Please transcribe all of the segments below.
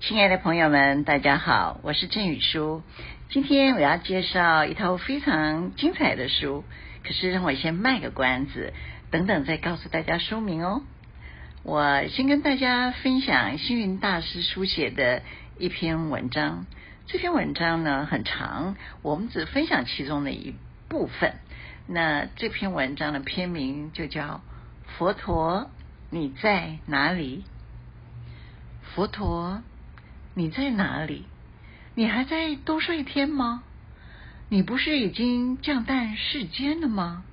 亲爱的朋友们，大家好，我是郑宇书。今天我要介绍一套非常精彩的书，可是让我先卖个关子，等等再告诉大家书名哦。我先跟大家分享星云大师书写的一篇文章。这篇文章呢很长，我们只分享其中的一部分。那这篇文章的篇名就叫《佛陀，你在哪里》？佛陀。你在哪里？你还在兜率天吗？你不是已经降诞世间了吗？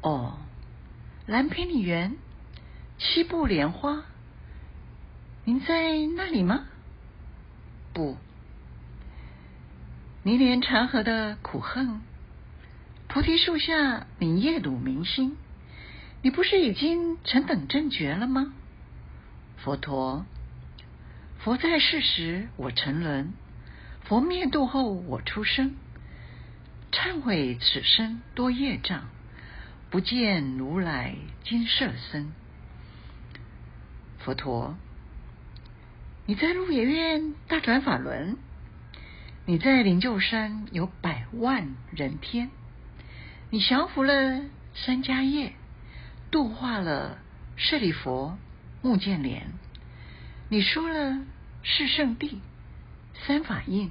哦，蓝毗尼园，七步莲花，您在那里吗？不，你连长河的苦恨，菩提树下，明夜睹明星，你不是已经成等正觉了吗？佛陀。佛在世时，我沉沦；佛灭度后，我出生。忏悔此生多业障，不见如来金色身。佛陀，你在鹿野苑大转法轮，你在灵鹫山有百万人天，你降伏了三迦叶，度化了舍利弗、目犍连。你说了是圣地、三法印、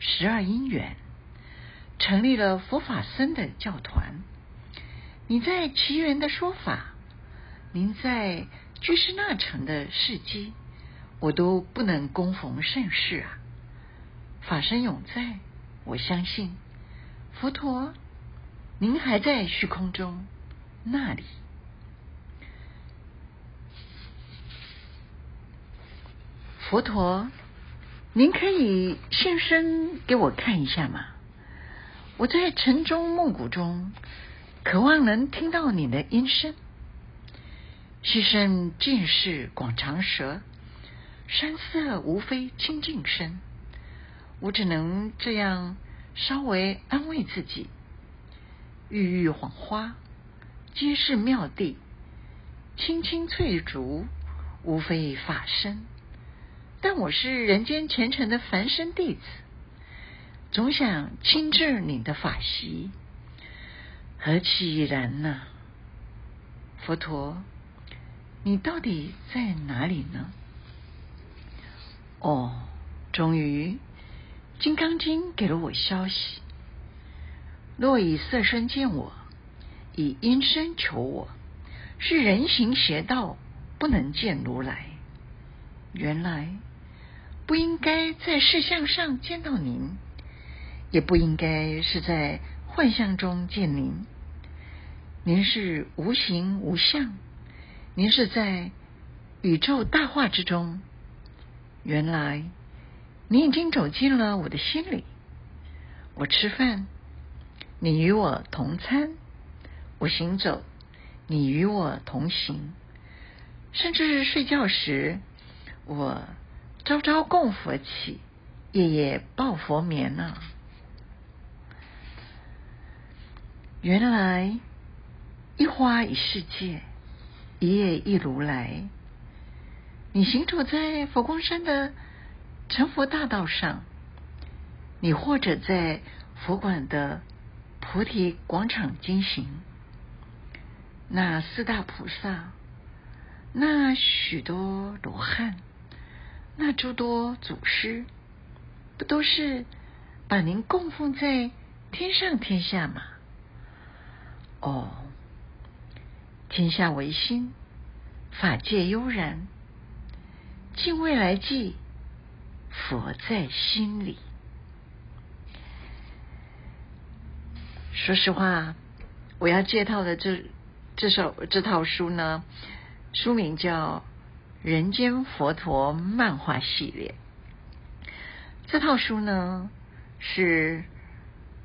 十二因缘，成立了佛法僧的教团。你在奇缘的说法，您在居士那城的事迹，我都不能恭逢盛世啊！法身永在，我相信佛陀，您还在虚空中那里。佛陀，您可以现身给我看一下吗？我在晨钟暮鼓中，渴望能听到你的音声。溪声尽是广长舌，山色无非清净身。我只能这样稍微安慰自己：郁郁黄花，皆是妙地；青青翠竹，无非法身。但我是人间虔诚的凡身弟子，总想亲至你的法席，何其然呢？佛陀，你到底在哪里呢？哦，终于，《金刚经》给了我消息：若以色身见我，以音声求我，是人行邪道，不能见如来。原来。不应该在视相上见到您，也不应该是在幻象中见您。您是无形无相，您是在宇宙大化之中。原来，您已经走进了我的心里。我吃饭，你与我同餐；我行走，你与我同行；甚至是睡觉时，我。朝朝供佛起，夜夜抱佛眠呢、啊。原来一花一世界，一叶一如来。你行走在佛光山的成佛大道上，你或者在佛馆的菩提广场经行。那四大菩萨，那许多罗汉。那诸多祖师，不都是把您供奉在天上天下吗？哦，天下唯心，法界悠然，尽未来际，佛在心里。说实话，我要介绍的这这首这套书呢，书名叫。人间佛陀漫画系列，这套书呢是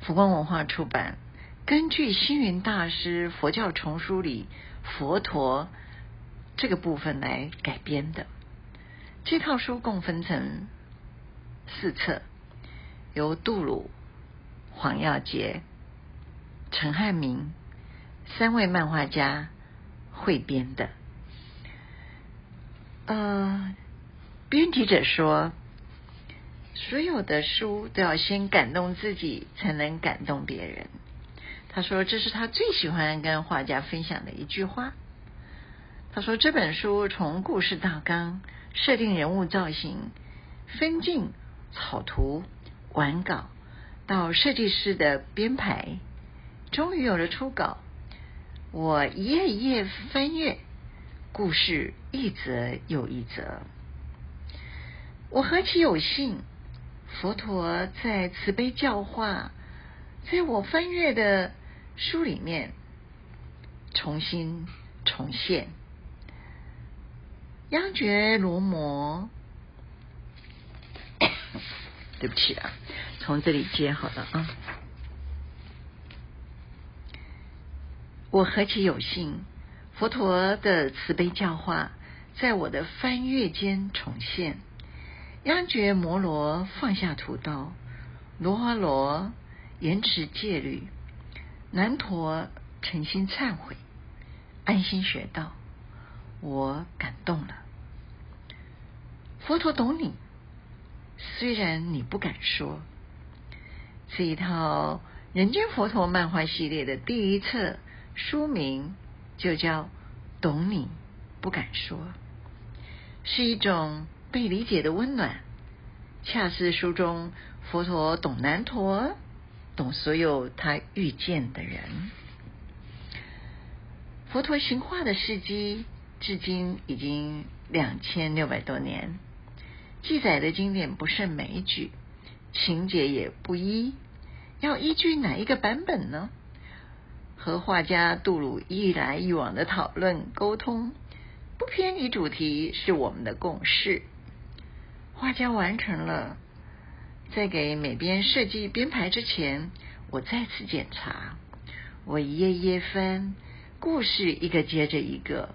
佛光文化出版，根据星云大师佛教丛书里佛陀这个部分来改编的。这套书共分成四册，由杜鲁、黄耀杰、陈汉明三位漫画家汇编的。呃，编辑者说，所有的书都要先感动自己，才能感动别人。他说，这是他最喜欢跟画家分享的一句话。他说，这本书从故事大纲、设定人物造型、分镜、草图、完稿，到设计师的编排，终于有了初稿。我一页一页翻阅，故事一则又一则。我何其有幸，佛陀在慈悲教化，在我翻阅的书里面重新重现。央觉罗摩，对不起啊，从这里接好了啊。我何其有幸，佛陀的慈悲教化，在我的翻阅间重现。央觉摩罗放下屠刀，罗睺罗严持戒律，南陀诚心忏悔，安心学道。我感动了。佛陀懂你，虽然你不敢说。这一套人间佛陀漫画系列的第一册书名就叫《懂你不敢说》，是一种。被理解的温暖，恰似书中佛陀懂难陀，懂所有他遇见的人。佛陀行化的事迹，至今已经两千六百多年，记载的经典不胜枚举，情节也不一，要依据哪一个版本呢？和画家杜鲁一来一往的讨论沟通，不偏离主题，是我们的共识。画家完成了，在给每边设计编排之前，我再次检查。我一页页翻，故事一个接着一个。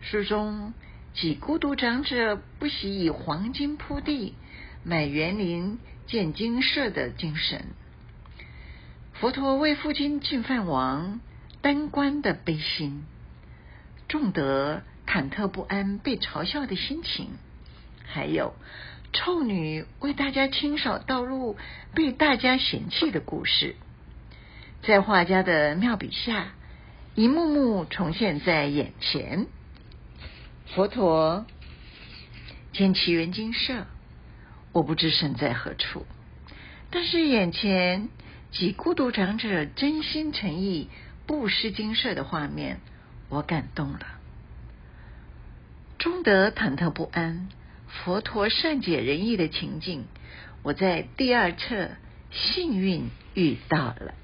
书中几孤独长者不惜以黄金铺地，买园林建精舍的精神。佛陀为父亲净饭王单关的悲心，仲德忐忑不安被嘲笑的心情，还有。臭女为大家清扫道路，被大家嫌弃的故事，在画家的妙笔下，一幕幕重现在眼前。佛陀见其园精舍，我不知身在何处，但是眼前几孤独长者真心诚意布施精舍的画面，我感动了。仲德忐忑不安。佛陀善解人意的情境，我在第二册幸运遇到了。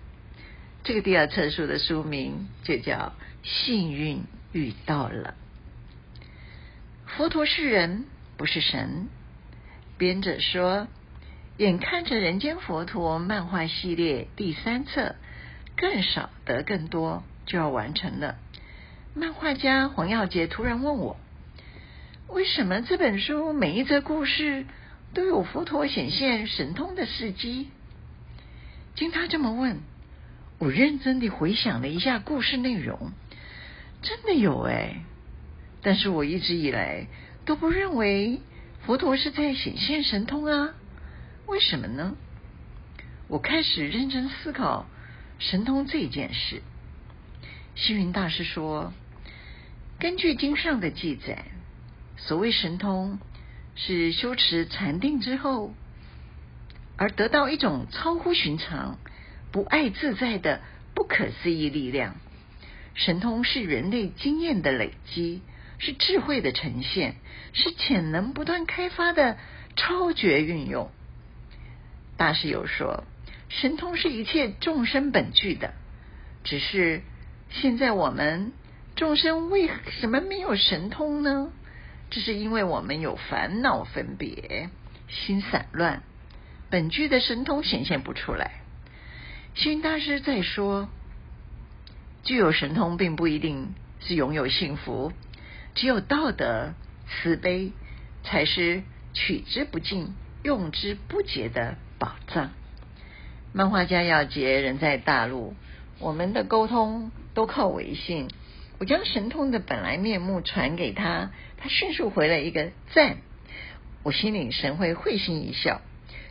这个第二册书的书名就叫《幸运遇到了》。佛陀是人，不是神。编者说，眼看着人间佛陀漫画系列第三册，更少得更多就要完成了。漫画家黄耀杰突然问我。为什么这本书每一则故事都有佛陀显现神通的事迹？经他这么问，我认真地回想了一下故事内容，真的有哎。但是我一直以来都不认为佛陀是在显现神通啊，为什么呢？我开始认真思考神通这件事。星云大师说，根据经上的记载。所谓神通，是修持禅定之后，而得到一种超乎寻常、不爱自在的不可思议力量。神通是人类经验的累积，是智慧的呈现，是潜能不断开发的超绝运用。大师有说，神通是一切众生本具的，只是现在我们众生为什么没有神通呢？这是因为我们有烦恼分别，心散乱，本具的神通显现不出来。星大师在说，具有神通并不一定是拥有幸福，只有道德慈悲才是取之不尽、用之不竭的宝藏。漫画家耀杰人在大陆，我们的沟通都靠微信。我将神通的本来面目传给他，他迅速回了一个赞。我心领神会，会心一笑。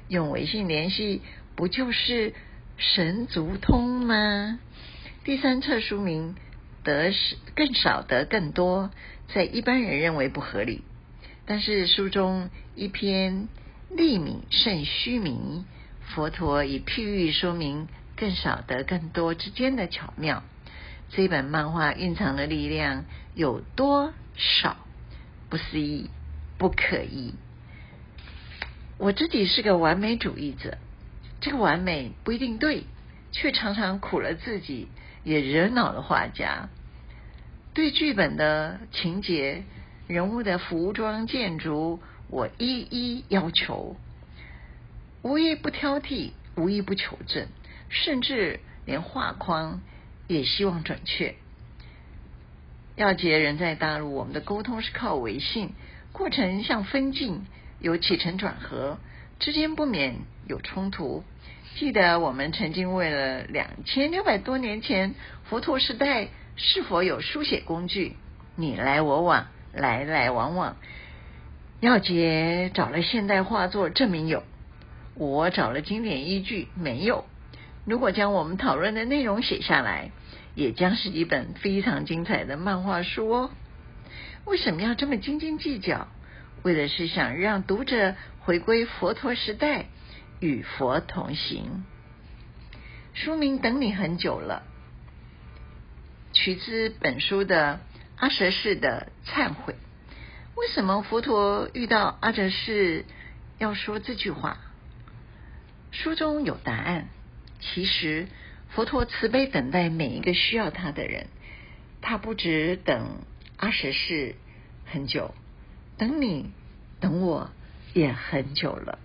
用微信联系，不就是神足通吗？第三册书名得是更少得更多，在一般人认为不合理，但是书中一篇利米甚虚弥，佛陀以譬喻说明更少得更多之间的巧妙。这本漫画蕴藏的力量有多少？不思议，不可议。我自己是个完美主义者，这个完美不一定对，却常常苦了自己，也惹恼了画家。对剧本的情节、人物的服装、建筑，我一一要求，无一不挑剔，无一不求证，甚至连画框也希望准确。要杰人在大陆，我们的沟通是靠微信，过程像分镜。有起承转合，之间不免有冲突。记得我们曾经为了两千六百多年前佛陀时代是否有书写工具，你来我往，来来往往。耀杰找了现代画作证明有，我找了经典依据没有。如果将我们讨论的内容写下来，也将是一本非常精彩的漫画书哦。为什么要这么斤斤计较？为的是想让读者回归佛陀时代，与佛同行。书名等你很久了，取自本书的阿舍世的忏悔。为什么佛陀遇到阿闍世要说这句话？书中有答案。其实佛陀慈悲等待每一个需要他的人，他不只等阿闍世很久。等你，等我也很久了。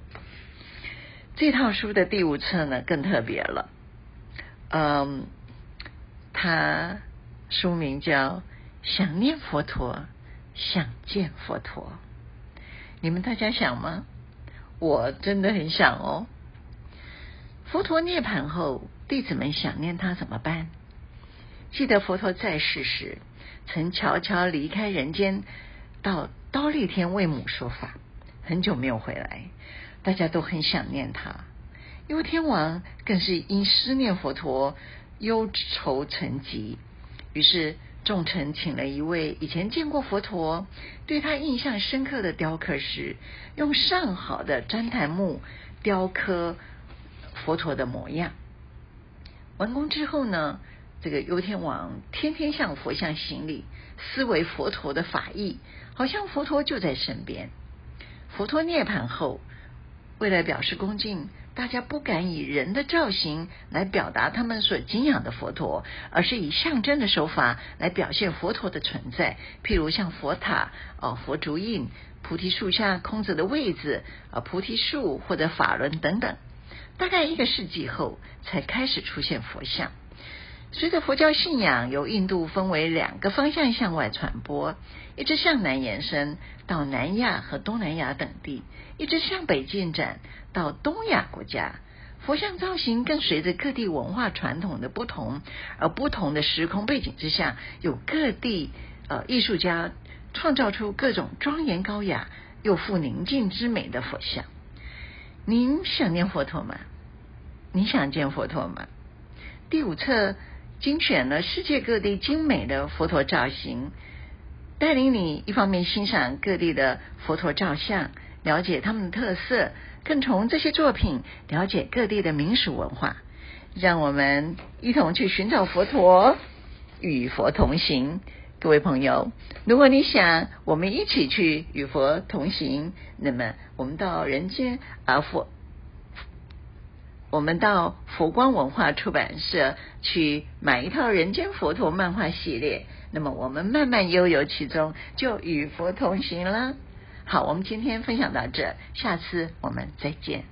这套书的第五册呢，更特别了。嗯，它书名叫《想念佛陀，想见佛陀》。你们大家想吗？我真的很想哦。佛陀涅槃后，弟子们想念他怎么办？记得佛陀在世时，曾悄悄离开人间，到。忉利天为母说法，很久没有回来，大家都很想念他。忧天王更是因思念佛陀，忧愁成疾。于是众臣请了一位以前见过佛陀、对他印象深刻的雕刻师，用上好的旃檀木雕刻佛陀的模样。完工之后呢，这个忧天王天天向佛像行礼，思维佛陀的法义。好像佛陀就在身边。佛陀涅槃后，为了表示恭敬，大家不敢以人的造型来表达他们所敬仰的佛陀，而是以象征的手法来表现佛陀的存在，譬如像佛塔、哦佛足印、菩提树下空着的位置、啊菩提树或者法轮等等。大概一个世纪后，才开始出现佛像。随着佛教信仰由印度分为两个方向向外传播，一直向南延伸到南亚和东南亚等地，一直向北进展到东亚国家。佛像造型更随着各地文化传统的不同，而不同的时空背景之下，有各地呃艺术家创造出各种庄严高雅又富宁静之美的佛像。您想念佛陀吗？你想见佛陀吗？第五册。精选了世界各地精美的佛陀造型，带领你一方面欣赏各地的佛陀造像，了解他们的特色，更从这些作品了解各地的民俗文化。让我们一同去寻找佛陀，与佛同行。各位朋友，如果你想我们一起去与佛同行，那么我们到人间而佛。我们到佛光文化出版社去买一套《人间佛陀》漫画系列，那么我们慢慢悠游其中，就与佛同行了。好，我们今天分享到这，下次我们再见。